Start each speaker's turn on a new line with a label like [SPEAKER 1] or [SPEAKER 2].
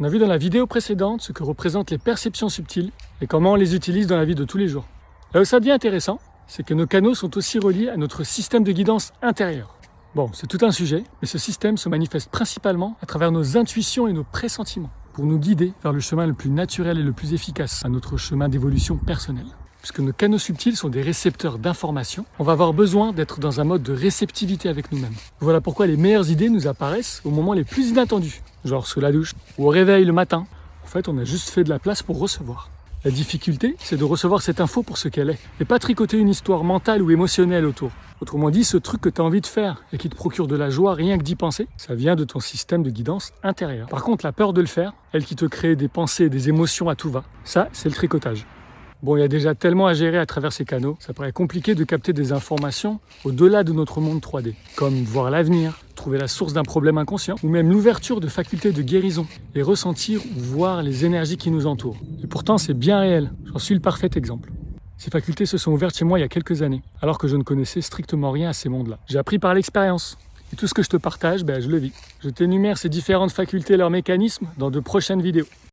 [SPEAKER 1] On a vu dans la vidéo précédente ce que représentent les perceptions subtiles et comment on les utilise dans la vie de tous les jours. Là où ça devient intéressant, c'est que nos canaux sont aussi reliés à notre système de guidance intérieur. Bon, c'est tout un sujet, mais ce système se manifeste principalement à travers nos intuitions et nos pressentiments, pour nous guider vers le chemin le plus naturel et le plus efficace à notre chemin d'évolution personnelle. Puisque nos canaux subtils sont des récepteurs d'informations, on va avoir besoin d'être dans un mode de réceptivité avec nous-mêmes. Voilà pourquoi les meilleures idées nous apparaissent au moment les plus inattendus, genre sous la douche ou au réveil le matin. En fait, on a juste fait de la place pour recevoir. La difficulté, c'est de recevoir cette info pour ce qu'elle est, et pas tricoter une histoire mentale ou émotionnelle autour. Autrement dit, ce truc que tu as envie de faire et qui te procure de la joie rien que d'y penser, ça vient de ton système de guidance intérieur. Par contre, la peur de le faire, elle qui te crée des pensées et des émotions à tout va, ça, c'est le tricotage. Bon, il y a déjà tellement à gérer à travers ces canaux, ça paraît compliqué de capter des informations au-delà de notre monde 3D, comme voir l'avenir, trouver la source d'un problème inconscient, ou même l'ouverture de facultés de guérison, et ressentir ou voir les énergies qui nous entourent. Et pourtant, c'est bien réel, j'en suis le parfait exemple. Ces facultés se sont ouvertes chez moi il y a quelques années, alors que je ne connaissais strictement rien à ces mondes-là. J'ai appris par l'expérience. Et tout ce que je te partage, ben, je le vis. Je t'énumère ces différentes facultés et leurs mécanismes dans de prochaines vidéos.